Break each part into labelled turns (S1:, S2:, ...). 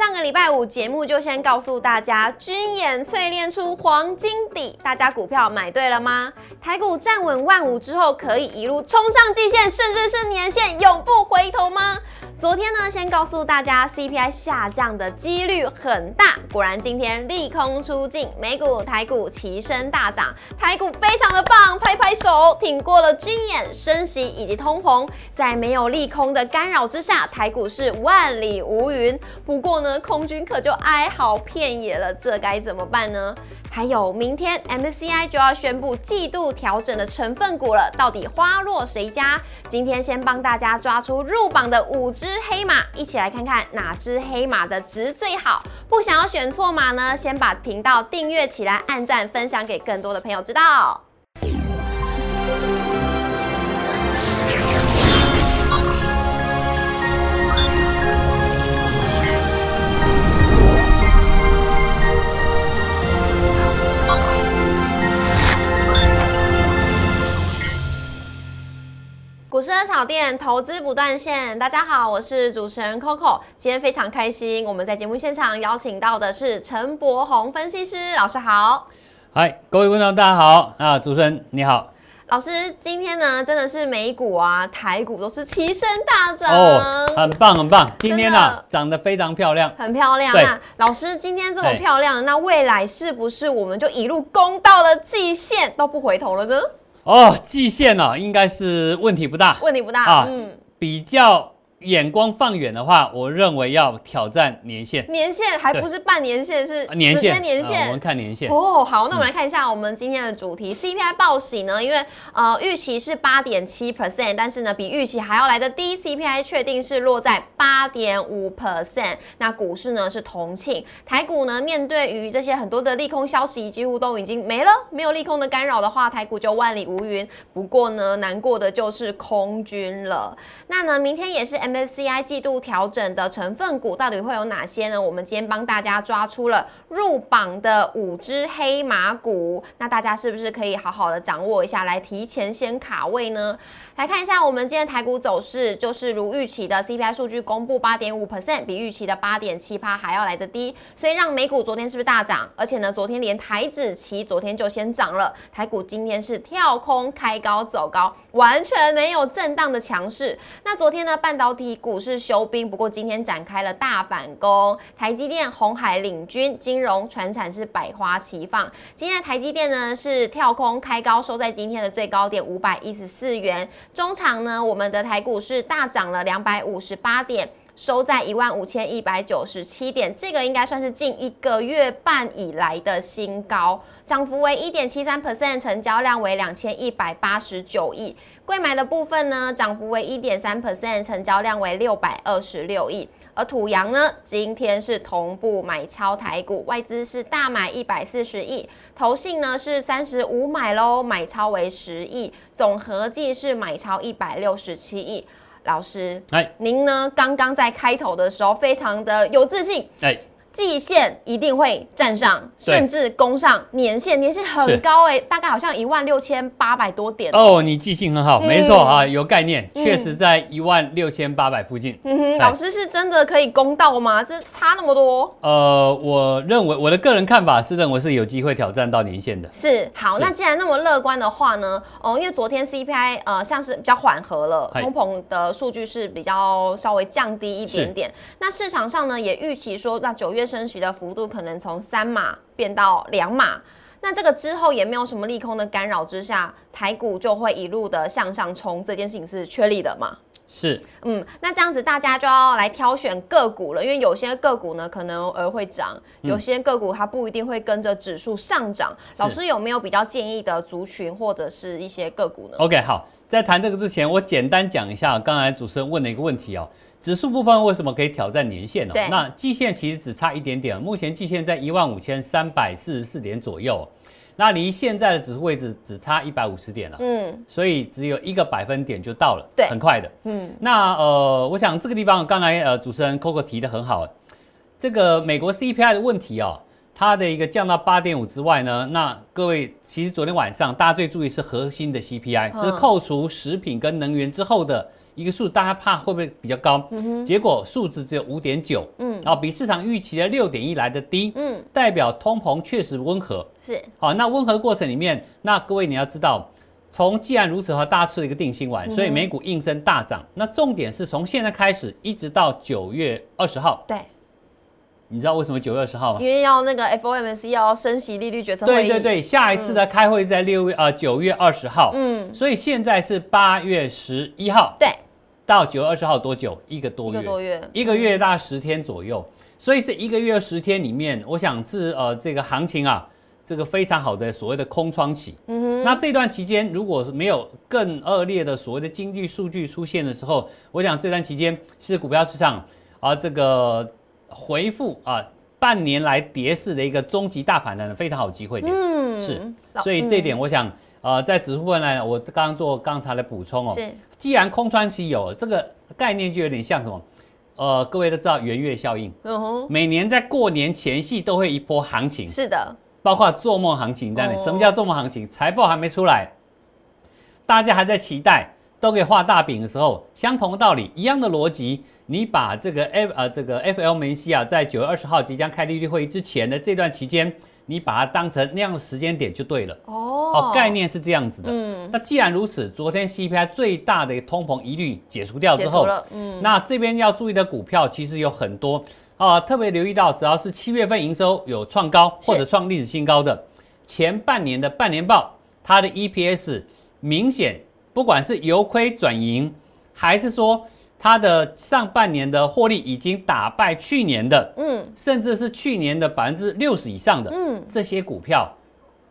S1: 上个礼拜五节目就先告诉大家，军演淬炼出黄金底，大家股票买对了吗？台股站稳万五之后，可以一路冲上季线，甚至是年线，永不回头吗？昨天呢，先告诉大家 CPI 下降的几率很大，果然今天利空出尽，美股、台股齐声大涨，台股非常的棒，拍拍手，挺过了军演、升息以及通膨，在没有利空的干扰之下，台股是万里无云。不过呢，空军可就哀嚎遍野了，这该怎么办呢？还有明天 MCI 就要宣布季度调整的成分股了，到底花落谁家？今天先帮大家抓出入榜的五只黑马，一起来看看哪只黑马的值最好。不想要选错马呢，先把频道订阅起来，按赞分享给更多的朋友知道。小店，投资不断线。大家好，我是主持人 Coco。今天非常开心，我们在节目现场邀请到的是陈柏宏分析师老师好。
S2: 嗨，各位观众大家好。啊，主持人你好。
S1: 老师，今天呢真的是美股啊、台股都是齐声大涨
S2: 哦，很棒很棒。今天呢涨得非常漂亮，
S1: 很漂亮。那老师今天这么漂亮，那未来是不是我们就一路攻到了季线都不回头了呢？
S2: 哦，季线呢，应该是问题不大，
S1: 问题不大啊，嗯，
S2: 比较。眼光放远的话，我认为要挑战年限。
S1: 年限还不是半年限，是
S2: 年限。
S1: 年限，
S2: 我们看年限。
S1: 哦，好，那我们来看一下我们今天的主题，CPI 报喜呢？因为呃预期是八点七 percent，但是呢比预期还要来的低，CPI 确定是落在八点五 percent。那股市呢是同庆，台股呢面对于这些很多的利空消息几乎都已经没了，没有利空的干扰的话，台股就万里无云。不过呢难过的就是空军了。那呢明天也是 MSCI 季度调整的成分股到底会有哪些呢？我们今天帮大家抓出了入榜的五只黑马股，那大家是不是可以好好的掌握一下，来提前先卡位呢？来看一下我们今天台股走势，就是如预期的 CPI 数据公布八点五 percent，比预期的八点七趴还要来得低，所以让美股昨天是不是大涨？而且呢，昨天连台指期昨天就先涨了，台股今天是跳空开高走高，完全没有震荡的强势。那昨天呢，半导体股市休兵，不过今天展开了大反攻，台积电、红海领军，金融、船产是百花齐放。今天的台积电呢是跳空开高，收在今天的最高点五百一十四元。中场呢，我们的台股是大涨了两百五十八点，收在一万五千一百九十七点，这个应该算是近一个月半以来的新高，涨幅为一点七三 percent，成交量为两千一百八十九亿。贵买的部分呢，涨幅为一点三 percent，成交量为六百二十六亿。而土洋呢，今天是同步买超台股，外资是大买一百四十亿，投信呢是三十五买喽，买超为十亿，总合计是买超一百六十七亿。老师，哎，您呢刚刚在开头的时候非常的有自信，哎。季线一定会站上，甚至攻上年线，年线很高哎，大概好像一万六千八百多点
S2: 哦。你记性很好，没错啊，有概念，确实在一万六千八百附近。
S1: 嗯哼，老师是真的可以攻到吗？这差那么多？
S2: 呃，我认为我的个人看法是认为是有机会挑战到年线的。
S1: 是好，那既然那么乐观的话呢？哦，因为昨天 CPI 呃像是比较缓和了，通膨的数据是比较稍微降低一点点。那市场上呢也预期说，那九月。升息的幅度可能从三码变到两码，那这个之后也没有什么利空的干扰之下，台股就会一路的向上冲。这件事情是确立的嘛？
S2: 是，
S1: 嗯，那这样子大家就要来挑选个股了，因为有些个股呢可能呃会涨，有些个股它不一定会跟着指数上涨。老师有没有比较建议的族群或者是一些个股呢
S2: ？OK，好，在谈这个之前，我简单讲一下刚才主持人问的一个问题哦。指数部分为什么可以挑战年线呢？那季线其实只差一点点，目前季线在一万五千三百四十四点左右，那离现在的指数位置只差一百五十点了，嗯，所以只有一个百分点就到了，
S1: 对，
S2: 很快的，嗯，那呃，我想这个地方刚才呃主持人 Coco 提的很好，这个美国 CPI 的问题哦，它的一个降到八点五之外呢，那各位其实昨天晚上大家最注意是核心的 CPI，就是扣除食品跟能源之后的。一个数，大家怕会不会比较高？结果数字只有五点九，嗯，啊，比市场预期的六点一来的低，嗯，代表通膨确实温和。
S1: 是，
S2: 好，那温和的过程里面，那各位你要知道，从既然如此的话，大家吃了一个定心丸，所以美股应声大涨。那重点是从现在开始一直到九月二十号。
S1: 对。
S2: 你知道为什么九月二十号吗？
S1: 因为要那个 FOMC 要升息利率决策会
S2: 议。对对对，下一次的开会在六月呃九月二十号。嗯，所以现在是八月十一号。
S1: 对，
S2: 到九月二十号多久？一个多月。
S1: 一个多月。
S2: 一个月大概十天左右。所以这一个月十天里面，我想是呃这个行情啊，这个非常好的所谓的空窗期。嗯哼。那这段期间，如果是没有更恶劣的所谓的经济数据出现的时候，我想这段期间是股票市场啊这个。回复啊，半年来跌势的一个终极大反弹的非常好机会点，嗯，是，所以这一点我想，呃，在指数部分来，我刚刚做刚才的补充哦，是，既然空窗期有这个概念，就有点像什么，呃，各位都知道圆月效应，嗯哼，每年在过年前夕都会一波行情，
S1: 是的，
S2: 包括做梦行情在内。什么叫做梦行情？财报还没出来，大家还在期待，都给画大饼的时候，相同的道理，一样的逻辑。你把这个 F 呃这个 FLMC 啊，在九月二十号即将开利率会议之前的这段期间，你把它当成那样的时间点就对了。哦，概念是这样子的。嗯，那既然如此，昨天 CPI 最大的通膨疑虑解除掉之后，嗯，那这边要注意的股票其实有很多啊，特别留意到，只要是七月份营收有创高或者创历史新高的，前半年的半年报，它的 EPS 明显不管是由亏转盈，还是说。它的上半年的获利已经打败去年的，嗯，甚至是去年的百分之六十以上的，嗯，这些股票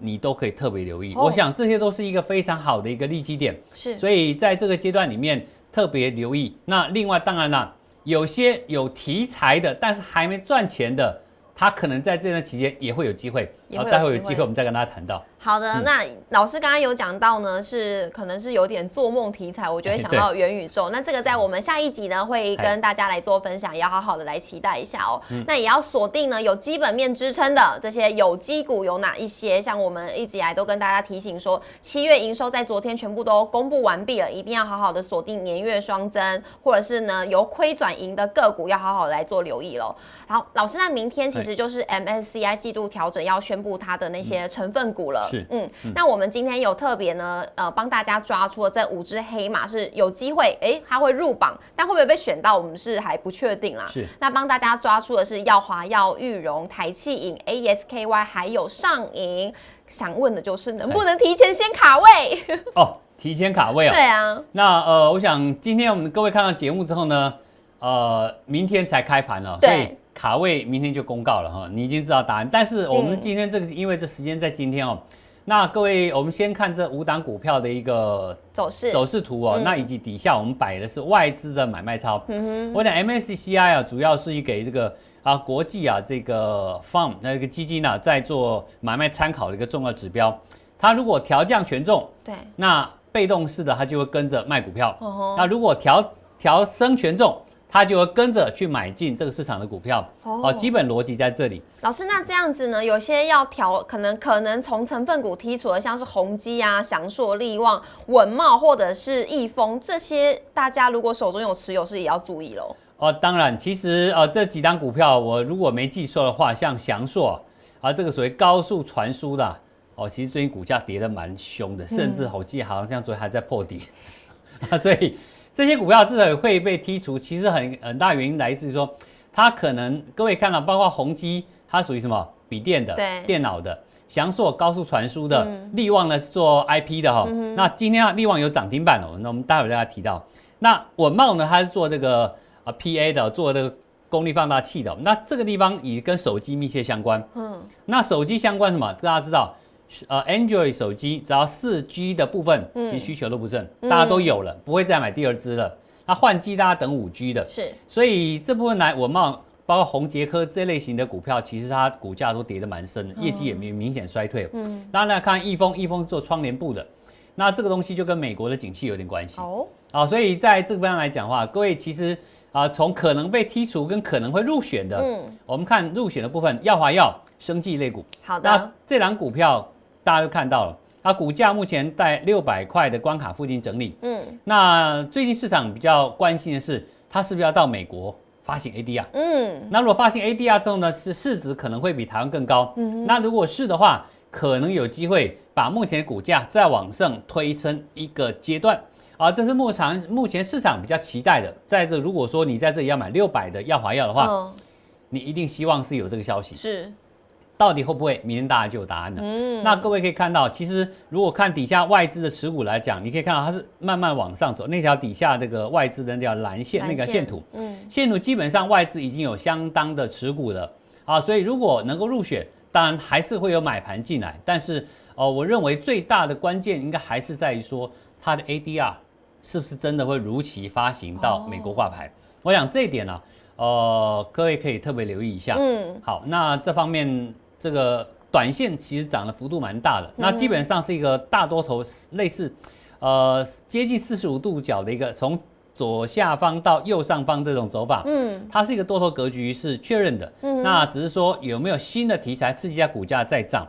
S2: 你都可以特别留意。我想这些都是一个非常好的一个利基点，
S1: 是。
S2: 所以在这个阶段里面特别留意。那另外当然了，有些有题材的，但是还没赚钱的，它可能在这段期间也会有机会。
S1: 然后
S2: 待会有机会我们再跟大家谈到。
S1: 好的，那老师刚刚有讲到呢，是可能是有点做梦题材，我就会想到元宇宙。那这个在我们下一集呢会跟大家来做分享，也要好好的来期待一下哦。那也要锁定呢有基本面支撑的这些有机股有哪一些？像我们一直以来都跟大家提醒说，七月营收在昨天全部都公布完毕了，一定要好好的锁定年月双增，或者是呢由亏转盈的个股，要好好来做留意喽。然后老师，那明天其实就是 MSCI 季度调整要宣布它的那些成分股了。
S2: 是，嗯，
S1: 那我们今天有特别呢，呃，帮大家抓出了这五只黑马是有机会，哎，它会入榜，但会不会被选到，我们是还不确定啦。
S2: 是，
S1: 那帮大家抓出的是耀华、耀玉荣、台气影、ASKY，还有上影。想问的就是能不能提前先卡位？
S2: 哦，提前卡位啊？
S1: 对啊。
S2: 那呃，我想今天我们各位看到节目之后呢，呃，明天才开盘了，所以。卡位明天就公告了哈，你已经知道答案。但是我们今天这个，因为这时间在今天哦，那各位，我们先看这五档股票的一个
S1: 走势
S2: 走势图哦，那以及底下我们摆的是外资的买卖超。嗯哼，我讲 MSCI 啊，主要是给这个啊国际啊这个 fund 那个基金呢，在做买卖参考的一个重要指标。它如果调降权重，
S1: 对，
S2: 那被动式的它就会跟着卖股票。那如果调调升权重，他就会跟着去买进这个市场的股票，哦，基本逻辑在这里。
S1: 老师，那这样子呢？有些要调，可能可能从成分股剔除的，像是宏基啊、翔硕、利旺、稳茂或者是易丰这些，大家如果手中有持有，是也要注意喽。
S2: 哦，当然，其实呃这几档股票，我如果没记错的话，像翔硕啊，这个属于高速传输的，哦，其实最近股价跌得蛮凶的，甚至我记得好像这样昨天还在破底 啊，所以。这些股票之所以会被剔除，其实很很大原因来自于说，它可能各位看到，包括宏基，它属于什么笔电的、电脑的；翔硕高速传输的，力旺呢是做 IP 的哈。那今天啊力旺有涨停板哦，那我们待会再家提到。那稳茂呢，它是做这个啊 PA 的，做这个功率放大器的。那这个地方也跟手机密切相关。嗯，那手机相关什么？大家知道。呃，Android 手机只要四 G 的部分，其实需求都不正，大家都有了，不会再买第二支了。那换机大家等五 G 的，
S1: 是，
S2: 所以这部分来我茂，包括宏杰科这类型的股票，其实它股价都跌得蛮深的，业绩也明明显衰退。嗯，当然看易丰，易丰是做窗帘布的，那这个东西就跟美国的景气有点关系。哦，啊，所以在这个方面来讲的话，各位其实啊，从可能被剔除跟可能会入选的，嗯，我们看入选的部分，耀华药生技类股。
S1: 好的，那
S2: 这两股票。大家都看到了，它股价目前在六百块的关卡附近整理。嗯，那最近市场比较关心的是，它是不是要到美国发行 ADR？嗯，那如果发行 ADR 之后呢，是市值可能会比台湾更高。嗯，那如果是的话，可能有机会把目前的股价再往上推升一个阶段。啊，这是目前目前市场比较期待的。在这，如果说你在这里要买六百的耀华药的话，你一定希望是有这个消息。
S1: 是。
S2: 到底会不会？明天大家就有答案了。嗯，那各位可以看到，其实如果看底下外资的持股来讲，你可以看到它是慢慢往上走。那条底下这个外资的那条蓝线，那个线图，嗯，线图基本上外资已经有相当的持股了啊。所以如果能够入选，当然还是会有买盘进来。但是哦，我认为最大的关键应该还是在于说它的 ADR 是不是真的会如期发行到美国挂牌。我想这一点呢，呃，各位可以特别留意一下。嗯，好，那这方面。这个短线其实涨的幅度蛮大的，那基本上是一个大多头，类似，呃，接近四十五度角的一个从左下方到右上方这种走法，嗯，它是一个多头格局是确认的，嗯，那只是说有没有新的题材刺激下股价再涨。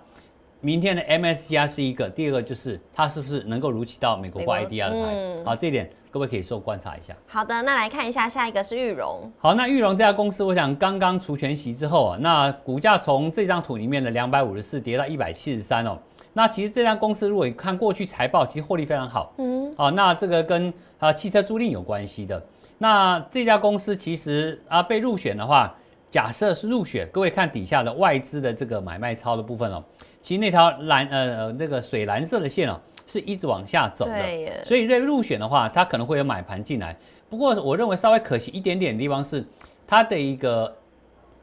S2: 明天的 MSCI 是一个，第二个就是它是不是能够如期到美国挂 ADR 的牌，好，这点。各位可以说观察一下。
S1: 好的，那来看一下下一个是玉荣。
S2: 好，那玉荣这家公司，我想刚刚除权息之后啊，那股价从这张图里面的两百五十四跌到一百七十三哦。那其实这家公司如果你看过去财报，其实获利非常好。嗯。好，那这个跟啊汽车租赁有关系的。那这家公司其实啊被入选的话，假设是入选，各位看底下的外资的这个买卖超的部分哦，其实那条蓝呃呃那个水蓝色的线哦。是一直往下走的，所以在入选的话，它可能会有买盘进来。不过我认为稍微可惜一点点的地方是，它的一个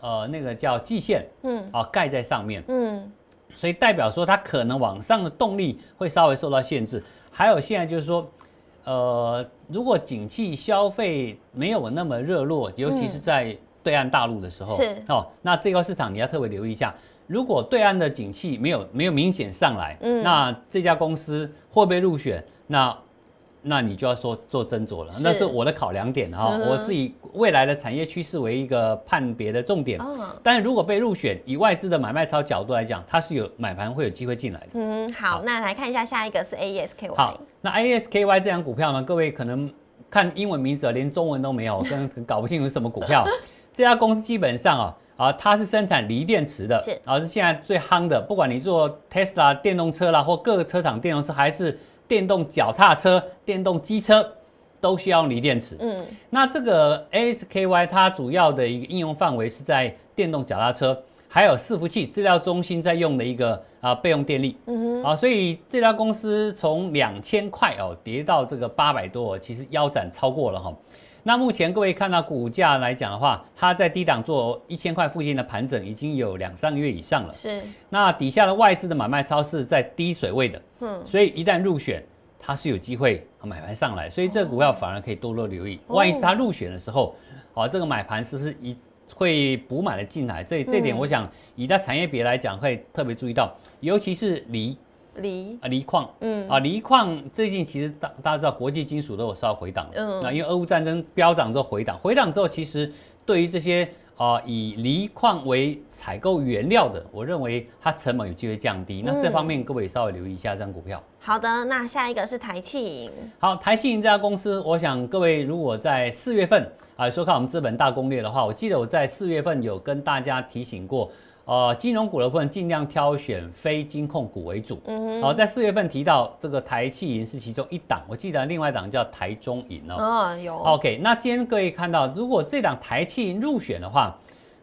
S2: 呃那个叫季线，嗯，啊盖在上面，嗯，所以代表说它可能往上的动力会稍微受到限制。还有现在就是说，呃，如果景气消费没有那么热络，尤其是在对岸大陆的时候，
S1: 是
S2: 哦，那这块市场你要特别留意一下。如果对岸的景气没有没有明显上来，嗯，那这家公司会不会入选？那那你就要说做斟酌了。那是我的考量点哈，我是以未来的产业趋势为一个判别的重点。但是如果被入选，以外资的买卖超角度来讲，它是有买盘会有机会进来的。
S1: 嗯，好，那来看一下下一个是 A E S K Y。
S2: 好，那 A E S K Y 这张股票呢？各位可能看英文名字连中文都没有，跟搞不清楚是什么股票。这家公司基本上啊。啊，它是生产锂电池的，
S1: 是，
S2: 而是现在最夯的。不管你做 Tesla 电动车啦，或各个车厂电动车，还是电动脚踏车、电动机车，都需要用锂电池。嗯，那这个 ASKY 它主要的一个应用范围是在电动脚踏车，还有伺服器资料中心在用的一个啊备用电力。嗯哼，啊，所以这家公司从两千块哦跌到这个八百多，其实腰斩超过了哈。那目前各位看到股价来讲的话，它在低档做一千块附近的盘整已经有两三个月以上了。
S1: 是。
S2: 那底下的外资的买卖超市在低水位的，嗯，所以一旦入选，它是有机会买盘上来，所以这个股票反而可以多多留意。万一是它入选的时候，哦，这个买盘是不是一会补买了进来？这这点我想以它产业别来讲会特别注意到，尤其是锂。
S1: 锂
S2: 啊，锂矿，嗯啊，锂矿最近其实大大家知道，国际金属都有稍微回档，嗯，那因为俄乌战争飙涨之后回档，回档之后其实对于这些啊以锂矿为采购原料的，我认为它成本有机会降低，那这方面各位稍微留意一下这张股票。
S1: 好的，那下一个是台气银。
S2: 好，台气银这家公司，我想各位如果在四月份啊收看我们资本大攻略的话，我记得我在四月份有跟大家提醒过。呃，金融股的部分尽量挑选非金控股为主。嗯哼。好，在四月份提到这个台气银是其中一档，我记得另外一档叫台中银哦。
S1: 哦，有。
S2: OK，那今天各位看到，如果这档台气银入选的话，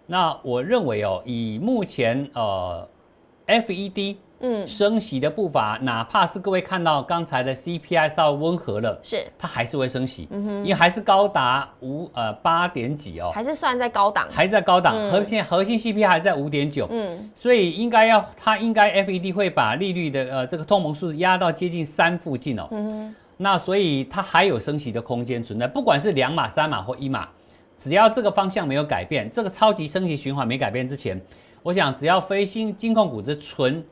S2: 那我认为哦，以目前呃，FED。嗯，升息的步伐，哪怕是各位看到刚才的 CPI 稍微温和了，
S1: 是。
S2: 它还是会升息，嗯哼，因为还是高达五呃八点几哦，
S1: 还是算在高档，
S2: 还在高档，核心核心 CPI 还在五点九，嗯，所以应该要它应该 FED 会把利率的呃这个通膨数压到接近三附近哦，嗯哼，那所以它还有升息的空间存在，不管是两码三码或一码，只要这个方向没有改变，这个超级升息循环没改变之前，我想只要非新金控股之纯。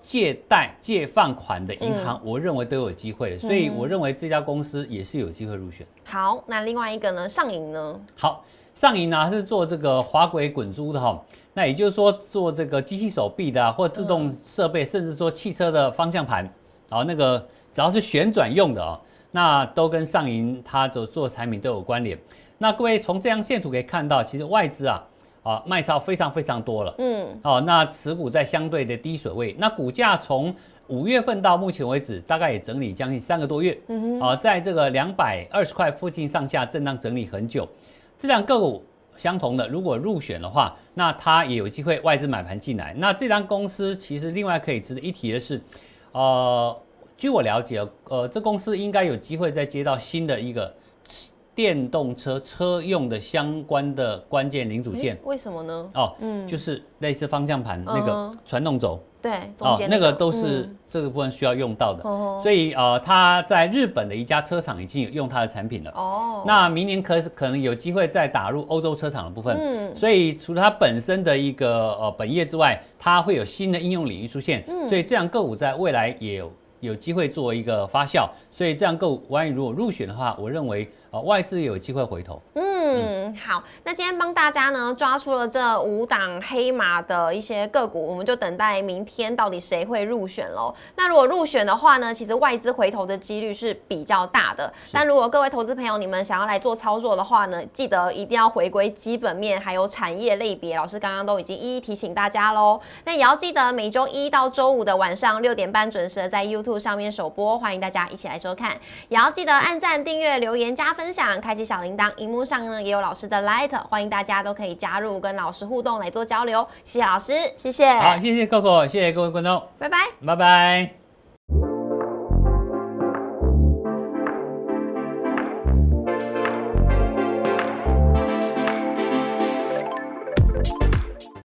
S2: 借贷、借放款的银行，我认为都有机会，所以我认为这家公司也是有机会入选。
S1: 好，那另外一个呢？上银呢？
S2: 好，上银呢是做这个滑轨滚珠的哈，那也就是说做这个机器手臂的或自动设备，甚至说汽车的方向盘，好，那个只要是旋转用的哦，那都跟上银它所做产品都有关联。那各位从这张线图可以看到，其实外资啊啊卖超非常非常多了，嗯，哦，那持股在相对的低水位，那股价从五月份到目前为止，大概也整理将近三个多月，嗯哼，啊，在这个两百二十块附近上下震荡整理很久。这两个股相同的，如果入选的话，那它也有机会外资买盘进来。那这张公司其实另外可以值得一提的是，呃，据我了解，呃，这公司应该有机会再接到新的一个电动车车用的相关的关键零组件。
S1: 为什么呢？哦，
S2: 嗯，就是类似方向盘那个传动轴。
S1: 对，哦，
S2: 那个都是这个部分需要用到的，所以呃，他在日本的一家车厂已经有用他的产品了。哦，那明年可可能有机会再打入欧洲车厂的部分。嗯，所以除了它本身的一个呃本业之外，它会有新的应用领域出现。嗯，所以这样个股在未来也有有机会做一个发酵。所以这样够万一如果入选的话，我认为呃外资有机会回头。嗯。
S1: 嗯，好，那今天帮大家呢抓出了这五档黑马的一些个股，我们就等待明天到底谁会入选喽。那如果入选的话呢，其实外资回头的几率是比较大的。但如果各位投资朋友你们想要来做操作的话呢，记得一定要回归基本面，还有产业类别，老师刚刚都已经一一提醒大家喽。那也要记得每周一到周五的晚上六点半准时的在 YouTube 上面首播，欢迎大家一起来收看。也要记得按赞、订阅、留言、加分享，开启小铃铛，荧幕上呢。也有老师的 Light，欢迎大家都可以加入跟老师互动来做交流。谢谢老师，谢谢。
S2: 好，谢谢 Coco，谢谢各位观众，
S1: 拜拜，
S2: 拜拜。